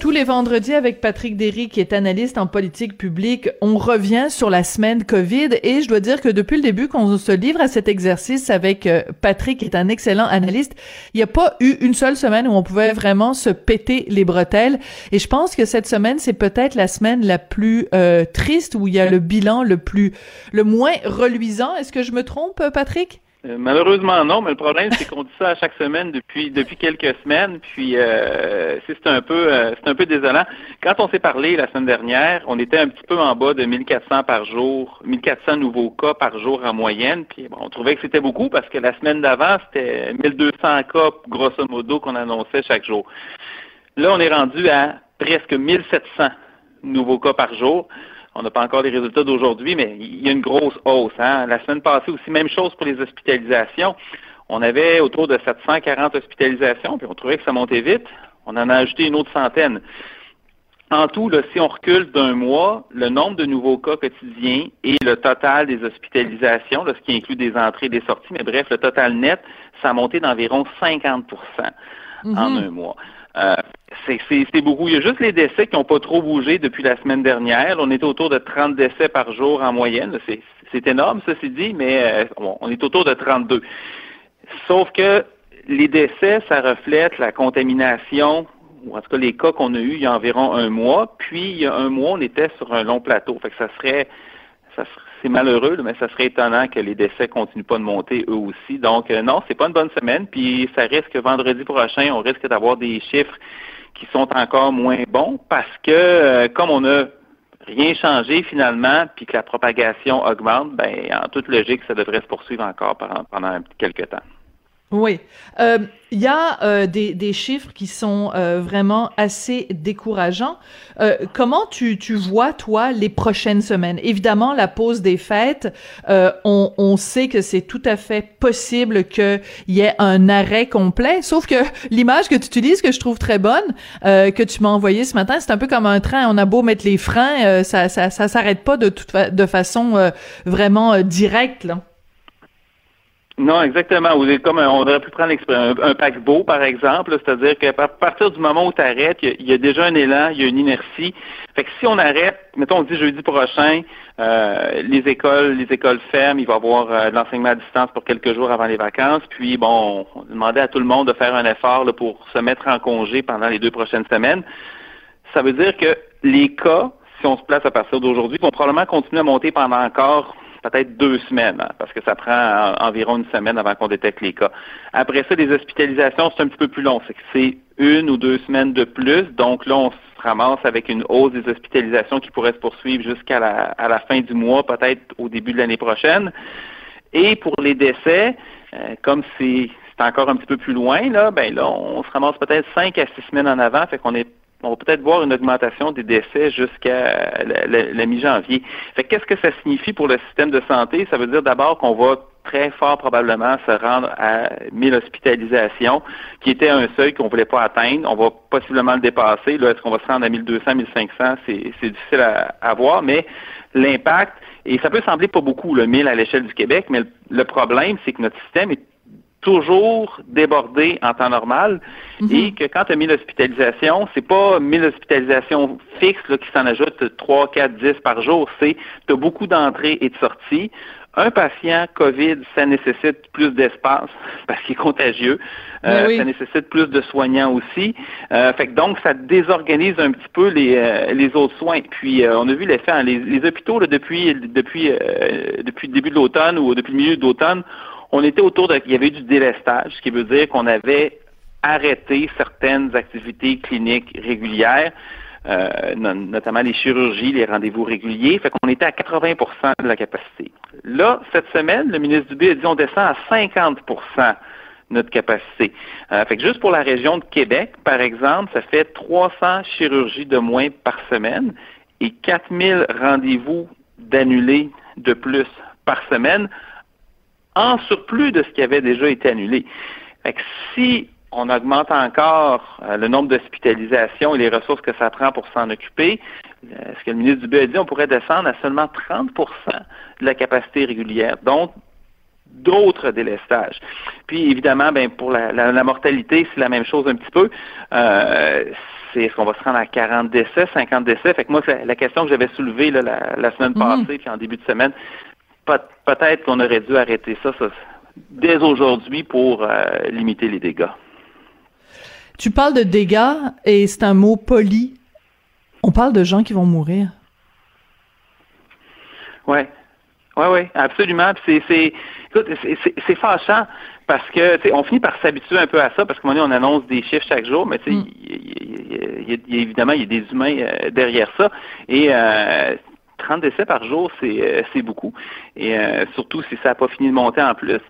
Tous les vendredis avec Patrick Derry, qui est analyste en politique publique, on revient sur la semaine COVID et je dois dire que depuis le début qu'on se livre à cet exercice avec euh, Patrick, qui est un excellent analyste, il n'y a pas eu une seule semaine où on pouvait vraiment se péter les bretelles et je pense que cette semaine, c'est peut-être la semaine la plus euh, triste où il y a le bilan le plus, le moins reluisant. Est-ce que je me trompe, Patrick? Euh, malheureusement non, mais le problème c'est qu'on dit ça à chaque semaine depuis depuis quelques semaines, puis euh, c'est un peu euh, c'est un peu désolant. Quand on s'est parlé la semaine dernière, on était un petit peu en bas de 1400 par jour, 1400 nouveaux cas par jour en moyenne, puis bon, on trouvait que c'était beaucoup parce que la semaine d'avant c'était 1200 cas grosso modo qu'on annonçait chaque jour. Là, on est rendu à presque 1700 nouveaux cas par jour. On n'a pas encore les résultats d'aujourd'hui, mais il y a une grosse hausse. Hein. La semaine passée aussi, même chose pour les hospitalisations. On avait autour de 740 hospitalisations, puis on trouvait que ça montait vite. On en a ajouté une autre centaine. En tout, si on recule d'un mois, le nombre de nouveaux cas quotidiens et le total des hospitalisations, ce qui inclut des entrées et des sorties, mais bref, le total net, ça a monté d'environ 50% en mhm. un mois. Euh, c'est beaucoup. Il y a juste les décès qui n'ont pas trop bougé depuis la semaine dernière. On était autour de 30 décès par jour en moyenne. C'est énorme, ceci dit, mais euh, on est autour de 32. Sauf que les décès, ça reflète la contamination, ou en tout cas les cas qu'on a eus il y a environ un mois. Puis, il y a un mois, on était sur un long plateau. Fait que ça serait, ça serait c'est malheureux, mais ça serait étonnant que les décès continuent pas de monter eux aussi. Donc euh, non, c'est pas une bonne semaine. Puis ça risque vendredi prochain, on risque d'avoir des chiffres qui sont encore moins bons parce que euh, comme on a rien changé finalement, puis que la propagation augmente, ben en toute logique, ça devrait se poursuivre encore pendant quelques temps. Oui. Euh, il y a euh, des, des, chiffres qui sont euh, vraiment assez décourageants. Euh, comment tu, tu vois, toi, les prochaines semaines? Évidemment, la pause des fêtes, euh, on, on sait que c'est tout à fait possible qu'il y ait un arrêt complet, sauf que l'image que tu utilises, que je trouve très bonne, que tu m'as envoyée ce matin, c'est un peu comme un train. On a beau mettre les freins, ça, ça, ça s'arrête pas de, toute de façon vraiment directe, là. Non, exactement. Vous comme on aurait pu prendre un, un paquebot, par exemple, c'est-à-dire qu'à partir du moment où tu arrêtes, il y, a déjà un élan, il y a une inertie. Fait que si on arrête, mettons, on dit jeudi prochain, euh, les écoles, les écoles ferment, il va y avoir euh, de l'enseignement à distance pour quelques jours avant les vacances. Puis bon, on demandait à tout le monde de faire un effort là, pour se mettre en congé pendant les deux prochaines semaines. Ça veut dire que les cas, si on se place à partir d'aujourd'hui, vont probablement continuer à monter pendant encore peut-être deux semaines, hein, parce que ça prend environ une semaine avant qu'on détecte les cas. Après ça, les hospitalisations, c'est un petit peu plus long. C'est une ou deux semaines de plus. Donc là, on se ramasse avec une hausse des hospitalisations qui pourrait se poursuivre jusqu'à la, à la fin du mois, peut-être au début de l'année prochaine. Et pour les décès, euh, comme c'est encore un petit peu plus loin, là, ben là, on se ramasse peut-être cinq à six semaines en avant, fait qu'on est on va peut-être voir une augmentation des décès jusqu'à la, mi-janvier. Fait qu'est-ce que ça signifie pour le système de santé? Ça veut dire d'abord qu'on va très fort probablement se rendre à 1000 hospitalisations, qui était un seuil qu'on ne voulait pas atteindre. On va possiblement le dépasser. Là, est-ce qu'on va se rendre à 1200, 1500? C'est, c'est difficile à, à voir, mais l'impact, et ça peut sembler pas beaucoup, le 1000 à l'échelle du Québec, mais le problème, c'est que notre système est toujours débordé en temps normal mhm. et que quand tu as mis l'hospitalisation, c'est pas 1000 hospitalisations fixes là, qui s'en ajoutent 3, 4, 10 par jour, c'est tu as beaucoup d'entrées et de sorties. Un patient COVID, ça nécessite plus d'espace parce qu'il est contagieux. Euh, Ça nécessite plus de soignants aussi. Euh, fait que donc, ça désorganise un petit peu les, euh, les autres soins. Puis, euh, on a vu l'effet. Hein, les, les, hôpitaux, là, depuis, depuis, depuis le début de l'automne ou depuis le milieu de l'automne, on était autour de, il y avait eu du délestage, ce qui veut dire qu'on avait arrêté certaines activités cliniques régulières, euh, notamment les chirurgies, les rendez-vous réguliers. Fait qu'on était à 80% de la capacité. Là, cette semaine, le ministre Dubé a dit on descend à 50% notre capacité. Euh, fait que juste pour la région de Québec, par exemple, ça fait 300 chirurgies de moins par semaine et 4000 rendez-vous d'annulés de plus par semaine en surplus de ce qui avait déjà été annulé. Fait que si on augmente encore euh, le nombre d'hospitalisations et les ressources que ça prend pour s'en occuper, ce que le ministre Dubé a dit, on pourrait descendre à seulement 30% de la capacité régulière. Donc, d'autres délestages. Puis évidemment, ben pour la, la, mortalité, c'est la même chose un petit peu. Euh, c'est est-ce qu'on va se rendre à 40 décès, 50 décès? Fait que moi, la, question que j'avais soulevée là, la, semaine mhm. passée, puis en début de semaine, peut-être qu'on aurait dû arrêter ça, dès aujourd'hui pour euh, limiter les dégâts. Tu parles de dégâts et c'est un mot poli. On parle de gens qui vont mourir. Ouais. Oui, oui, absolument. C'est, c'est, c'est, fâchant parce que on finit par s'habituer un peu à ça parce donné, on annonce des chiffres chaque jour, mais tu évidemment, il y a des humains euh, derrière ça. Et euh, 30 décès par jour, c'est, euh, beaucoup. Et euh, surtout si ça n'a pas fini de monter en plus.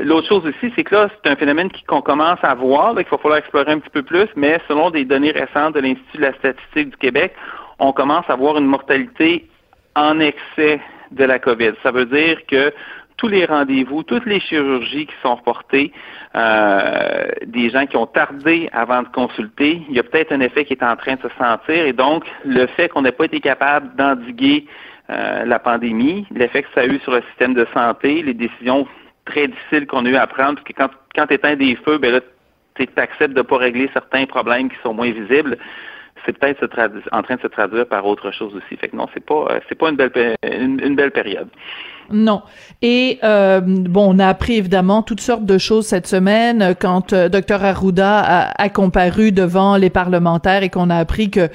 l'autre chose aussi, c'est que là, c'est un phénomène qu'on commence à voir, qu'il va falloir explorer un petit peu plus, mais selon des données récentes de l'Institut de la statistique du Québec, on commence à voir une mortalité en excès de la COVID. Ça veut dire que tous les rendez-vous, toutes les chirurgies qui sont reportées, euh, des gens qui ont tardé avant de consulter, il y a peut-être un effet qui est en train de se sentir et donc le fait qu'on n'ait pas été capable d'endiguer euh, la pandémie, l'effet que ça a eu sur le système de santé, les décisions très difficiles qu'on a eu à prendre, parce que quand, quand tu éteins des feux, ben là, tu acceptes de ne pas régler certains problèmes qui sont moins visibles c'est peut-être en train de se traduire par autre chose aussi. Fait que non, c'est pas euh, c'est pas une belle une belle période. Non. Et euh, bon, on a appris évidemment toutes sortes de choses cette semaine quand euh, Dr Arruda a, a, comparu devant les parlementaires et qu'on a appris que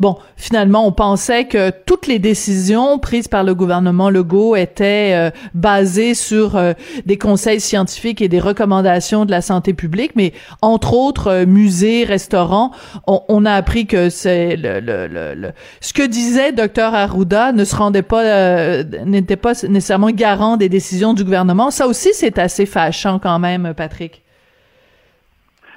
bon, finalement, on pensait que toutes les décisions prises par le gouvernement Legault étaient euh, basées sur euh, des conseils scientifiques et des recommandations de la santé publique, mais entre autres musées, restaurants, on, on, a appris que c'est le, le, le, ce que disait Dr Arruda ne se rendait pas n'était pas nécessairement garant des décisions du gouvernement. Ça aussi, c'est assez fâchant quand même, Patrick.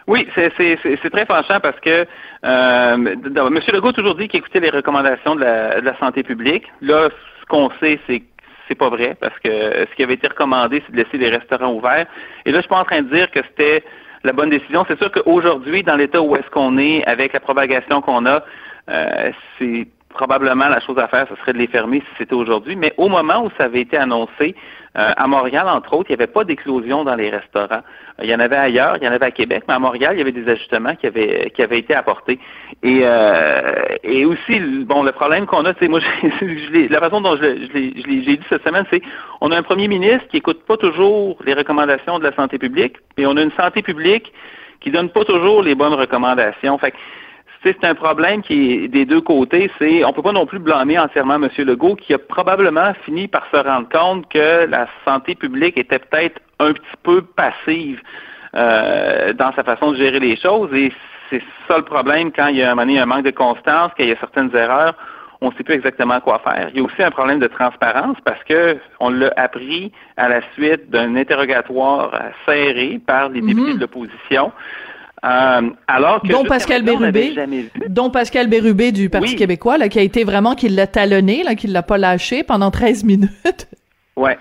Oui, c'est très fâchant parce que euh, M. Legault a toujours dit qu'il écoutait les recommandations de la, santé publique. Là, ce qu'on sait, c'est c'est pas vrai parce que ce qui avait été recommandé, c'est de laisser les restaurants ouverts. Et là, je suis pas en train de dire que c'était la bonne décision. C'est sûr qu'aujourd'hui, dans l'état où est-ce qu'on est, avec la propagation qu'on a, euh, c'est probablement la chose à faire, ce serait de les fermer si c'était aujourd'hui. Mais au moment où ça avait été annoncé, euh, à Montréal, entre autres, il n'y avait pas d'éclosion dans les restaurants. Il y en avait ailleurs, il y en avait à Québec, mais à Montréal, il y avait des ajustements qui avaient qui avaient été apportés. Et euh, et aussi, bon, le problème qu'on a, c'est moi, la façon dont je, l'ai dit cette semaine, c'est on a un premier ministre qui écoute pas toujours les recommandations de la santé publique, et on a une santé publique qui donne pas toujours les bonnes recommandations. Fait c'est un problème qui est des deux côtés. C'est on peut pas non plus blâmer entièrement M. Legault qui a probablement fini par se rendre compte que la santé publique était peut-être un petit peu passive euh, dans sa façon de gérer les choses. Et c'est ça le problème quand il y a un, un manque de constance, qu'il y a certaines erreurs. On ne sait plus exactement quoi faire. Il y a aussi un problème de transparence parce que on l'a appris à la suite d'un interrogatoire serré par les députés mm-hmm. de l'opposition. Euh, alors que dont Pascal Bérubé, dont Pascal Bérubé du Parti québécois, là, qui a été vraiment, qui l'a talonné, là, qui l'a pas lâché pendant 13 minutes. Ouais.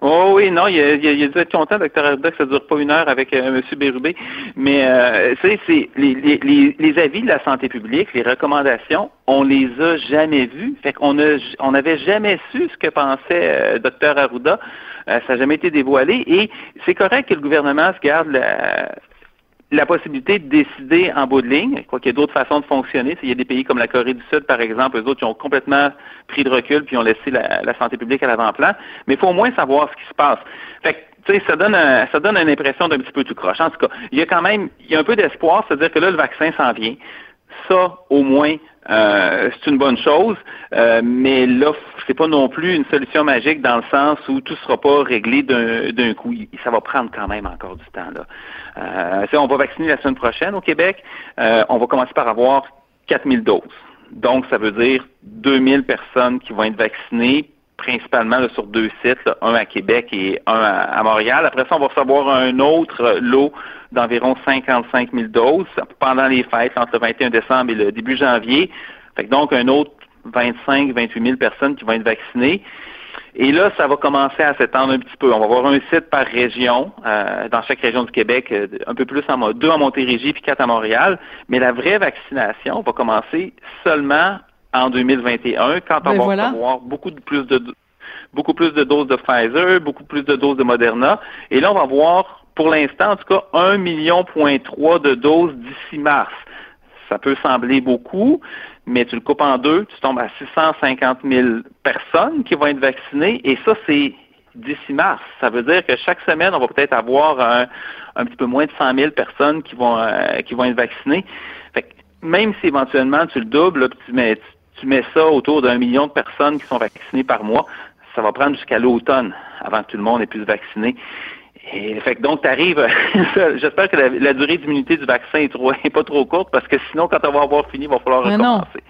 Oh oui, non, il a, il a, il a dû être content, docteur Arruda, que ça dure pas une heure avec euh, M. Bérubé. Mais euh, c'est les, les, les, avis de la santé publique, les recommandations, on les a jamais vus. Fait qu'on a, on n'avait jamais su ce que pensait euh, docteur Arruda. Euh, ça n'a jamais été dévoilé. Et c'est correct que le gouvernement se garde la, la possibilité de décider en bout de ligne. Crois qu'il y a d'autres façons de fonctionner. Il y a des pays comme la Corée du Sud, par exemple, eux autres, qui ont complètement pris de recul puis ont laissé la, santé publique à l'avant-plan. Mais il faut au moins savoir ce qui se passe. Fait que, ça donne ça donne une impression d'un petit peu tout croche. En tout cas, il y a quand même, il y a un peu d'espoir, c'est-à-dire que là, le vaccin s'en vient. Ça, au moins, euh, c'est une bonne chose, euh, mais là, c'est pas non plus une solution magique dans le sens où tout sera pas réglé d'un coup. Ça va prendre quand même encore du temps. Là. Euh, on va vacciner la semaine prochaine au Québec. Euh, on va commencer par avoir 4000 doses. Donc, ça veut dire 2000 personnes qui vont être vaccinées, principalement sur deux sites, un à Québec et un à, Montréal. Après ça, on va recevoir un autre lot d'environ 55 000 doses pendant les fêtes entre le 21 décembre et le début janvier. Fait donc, un autre 25 28 000 personnes qui vont être vaccinées. Et là, ça va commencer à s'étendre un petit peu. On va avoir un site par région, euh, dans chaque région du Québec, euh, un peu plus en deux à Montérégie puis quatre à Montréal. Mais la vraie vaccination va commencer seulement en 2021 quand on Ben va voilà. avoir beaucoup de plus de beaucoup plus de doses de Pfizer, beaucoup plus de doses de Moderna. Et là, on va avoir, pour l'instant, en tout cas, 1 million point 3 de doses d'ici mars. Ça peut sembler beaucoup, mais tu le coupes en deux, tu tombes à 650 000 personnes qui vont être vaccinées, et ça, c'est d'ici mars. Ça veut dire que chaque semaine, on va peut-être avoir un, petit peu moins de 100 000 personnes qui vont euh, qui vont être vaccinées. Fait que même si éventuellement tu le doubles, tu mets tu mets ça autour d'un million de personnes qui sont vaccinées par mois, ça va prendre jusqu'à l'automne avant que tout le monde ait pu se vacciner. Et fait que donc, tu arrives, j'espère que la, la durée d'immunité du vaccin est, trop, est pas trop courte parce que sinon, quand on va avoir fini, il va falloir Mais non. recommencer.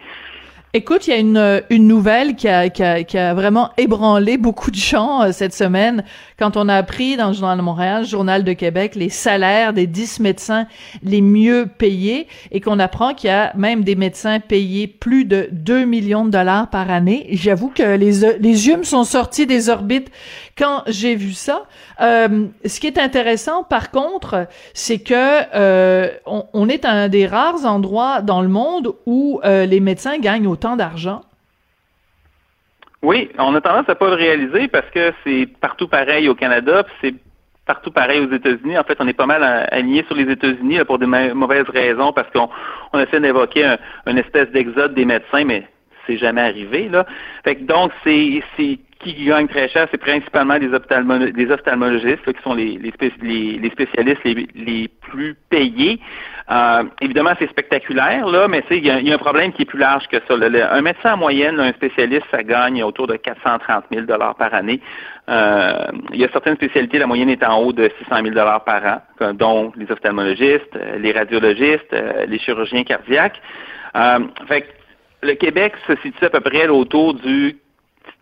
Écoute, il y a une, une nouvelle qui a, qui, a, qui a vraiment ébranlé beaucoup de gens euh, cette semaine quand on a appris dans le Journal de Montréal, Journal de Québec, les salaires des 10 médecins les mieux payés et qu'on apprend qu'il y a même des médecins payés plus de 2 millions de dollars par année. J'avoue que les, les yeux me sont sortis des orbites quand j'ai vu ça. Euh, ce qui est intéressant, par contre, c'est que euh, on, est un des rares endroits dans le monde où euh, les médecins gagnent autant d'argent. Oui, on a tendance à pas le réaliser parce que c'est partout pareil au Canada, c'est partout pareil aux États-Unis. En fait, on est pas mal aligné sur les États-Unis pour des mauvaises raisons parce qu'on on essaie d'évoquer un, une espèce d'exode des médecins, mais c'est jamais arrivé donc c'est qui gagne très cher, c'est principalement des, ophtalmo des ophtalmologistes là, qui sont les, les, spé les, les spécialistes les, plus payés. Euh, évidemment, c'est spectaculaire, là, mais il y, a, un problème qui est plus large que ça. Là. Un médecin en moyenne, un spécialiste, ça gagne autour de 430 000 par année. Euh, il y a certaines spécialités, la moyenne est en haut de 600 000 par an, dont les ophtalmologistes, les radiologistes, les chirurgiens cardiaques. Euh, fait le Québec se situe à peu près autour du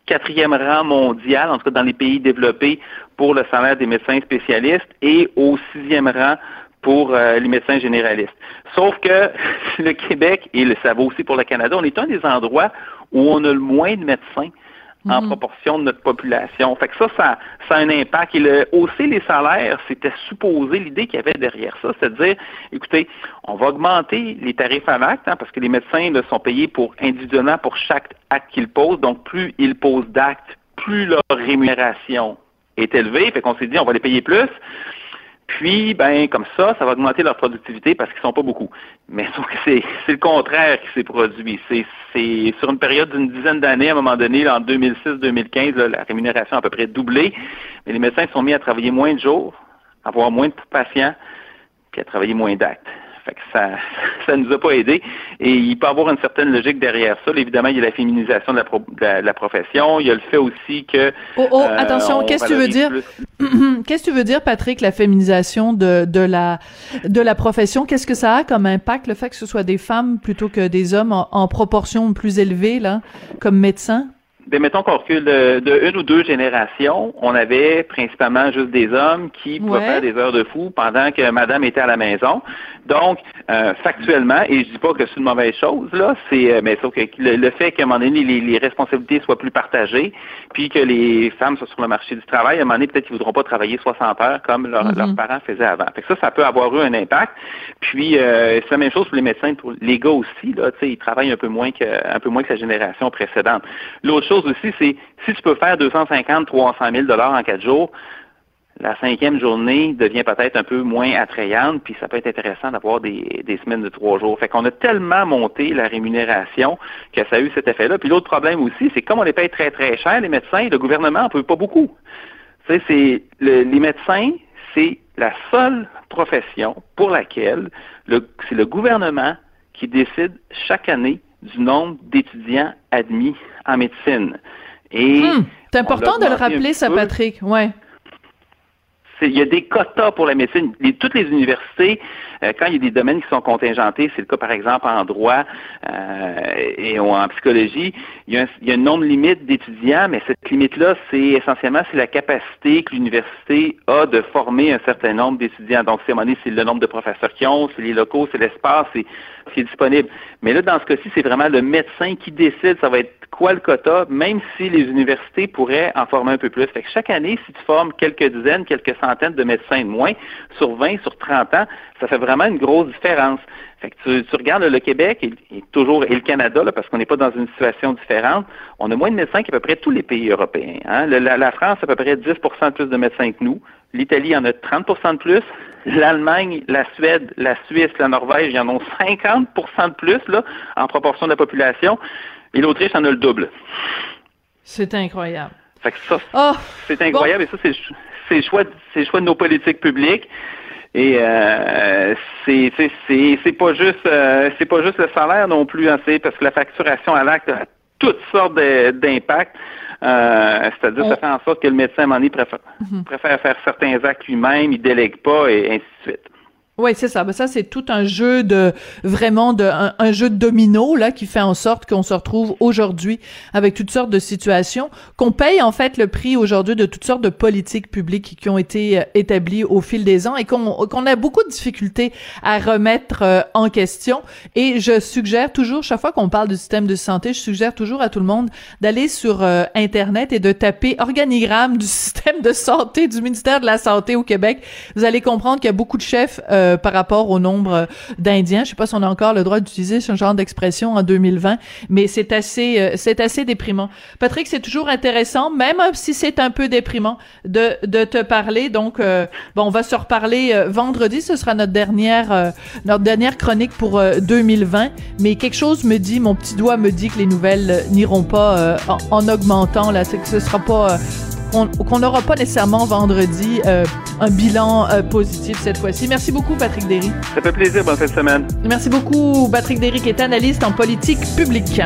quatrième rang mondial, en tout cas dans les pays développés, pour le salaire des médecins spécialistes et au sixième rang pour euh, les médecins généralistes. Sauf que le Québec, et ça vaut aussi pour le Canada, on est un des endroits où on a le moins de médecins en Mhm. proportion de notre population. Fait que ça, ça, ça a un impact. Et le, hausser les salaires, c'était supposé, l'idée qu'il y avait derrière ça, c'est de dire, écoutez, on va augmenter les tarifs à l'acte, hein, parce que les médecins là, sont payés pour individuellement pour chaque acte qu'ils posent. Donc, plus ils posent d'actes, plus leur rémunération est élevée. Fait qu'on s'est dit, on va les payer plus. Puis, ben, comme ça, ça va augmenter leur productivité parce qu'ils sont pas beaucoup. Mais c'est, le contraire qui s'est produit. C'est, sur une période d'une dizaine d'années, à un moment donné, en 2006-2015, là, la rémunération a à peu près doublé. Mais les médecins sont mis à travailler moins de jours, à avoir moins de patients, puis à travailler moins d'actes. Fait que ça, ça nous a pas aidé. Et il peut y avoir une certaine logique derrière ça. Évidemment, il y a la féminisation de la, pro, de la, de la profession. Il y a le fait aussi que. Oh, oh, euh, attention, on qu'est-ce que tu veux dire? Qu'est-ce que tu veux dire, Patrick, la féminisation de, de la de la profession? Qu'est-ce que ça a comme impact, le fait que ce soit des femmes plutôt que des hommes en, en proportion plus élevée, là, comme médecins? Ben, mettons qu'on recule de, de une ou deux générations, on avait principalement juste des hommes qui pouvaient Ouais. faire des heures de fou pendant que madame était à la maison. Donc, euh, factuellement, et je dis pas que c'est une mauvaise chose, là, c'est euh, mais sauf que le, le fait qu'à un moment donné, les, les responsabilités soient plus partagées, puis que les femmes soient sur le marché du travail, à un moment donné, peut-être qu'ils voudront pas travailler 60 heures comme leur- Mhm. leurs parents faisaient avant. Fait que ça, ça peut avoir eu un impact. Puis euh, c'est la même chose pour les médecins, pour les gars aussi, là, tu sais, ils travaillent un peu moins que un peu moins que la génération précédente. L'autre chose aussi, c'est si tu peux faire 250, 300 000 dollars en quatre jours, la cinquième journée devient peut-être un peu moins attrayante, puis ça peut être intéressant d'avoir des, semaines de trois jours. Fait qu'on a tellement monté la rémunération que ça a eu cet effet-là. Puis l'autre problème aussi, c'est comme on les paye très très cher, les médecins, le gouvernement en peut pas beaucoup. Tu sais, c'est le- les médecins, c'est la seule profession pour laquelle le- c'est le gouvernement qui décide chaque année du nombre d'étudiants admis en médecine. Et Hmm, c'est important de le rappeler, ça, peu. Patrick. Ouais. Il y a des quotas pour la médecine. Toutes les universités, euh, quand il y a des domaines qui sont contingentés, c'est le cas par exemple en droit euh, et en psychologie, il y, a un, nombre limite d'étudiants, mais cette limite-là, c'est essentiellement c'est la capacité que l'université a de former un certain nombre d'étudiants. Donc, c'est c'est le nombre de professeurs qui ont, c'est les locaux, c'est l'espace, c'est ce qui est disponible. Mais là, dans ce cas-ci, c'est vraiment le médecin qui décide, ça va être quoi le quota, même si les universités pourraient en former un peu plus. Fait que chaque année, si tu formes quelques dizaines, quelques de médecins de moins. Sur 20, sur 30 ans, ça fait vraiment une grosse différence. Tu, regardes le Québec et, toujours et le Canada, parce qu'on n'est pas dans une situation différente, on a moins de médecins qu'à peu près tous les pays européens. Hein. la, France a à peu près 10 de plus de médecins que nous. L'Italie en a 30 de plus. L'Allemagne, la Suède, la Suisse, la Norvège, ils en ont 50 de plus là, en proportion de la population. Et l'Autriche en a le double. C'est incroyable. Fait que ça, oh, c'est incroyable et ça, c'est le choix, c'est choix de nos politiques publiques. Et euh, c'est c'est pas juste euh, c'est pas juste le salaire non plus, hein, parce que la facturation à l'acte a toutes sortes d'impacts. Euh, C'est-à-dire, ça fait en sorte que le médecin, à un moment donné, préfère, mhm. préfère faire certains actes lui-même, il délègue pas, et ainsi de suite. Oui, c'est ça. Ben, ça, c'est tout un jeu de vraiment de un, jeu de domino là qui fait en sorte qu'on se retrouve aujourd'hui avec toutes sortes de situations, qu'on paye en fait le prix aujourd'hui de toutes sortes de politiques publiques qui ont été euh, établies au fil des ans et qu'on qu'on a beaucoup de difficultés à remettre euh, en question. Et je suggère toujours, chaque fois qu'on parle du système de santé, je suggère toujours à tout le monde d'aller sur euh, internet et de taper organigramme du système de santé du ministère de la santé au Québec. Vous allez comprendre qu'il y a beaucoup de chefs euh, par rapport au nombre d'Indiens. Je sais pas si on a encore le droit d'utiliser ce genre d'expression en 2020, mais c'est assez, euh, c'est assez déprimant. Patrick, c'est toujours intéressant, même si c'est un peu déprimant, de, de te parler. Donc, euh, bon, on va se reparler vendredi. Ce sera notre dernière, notre dernière chronique pour 2020. Mais quelque chose me dit, mon petit doigt me dit que les nouvelles n'iront pas en, en, augmentant. Là, c'est que ce sera pas qu'on n'aura pas nécessairement vendredi euh, un bilan euh, positif cette fois-ci. Merci beaucoup, Patrick Derry. Ça fait plaisir. Bonne fin de semaine. Merci beaucoup, Patrick Derry, qui est analyste en politique publique.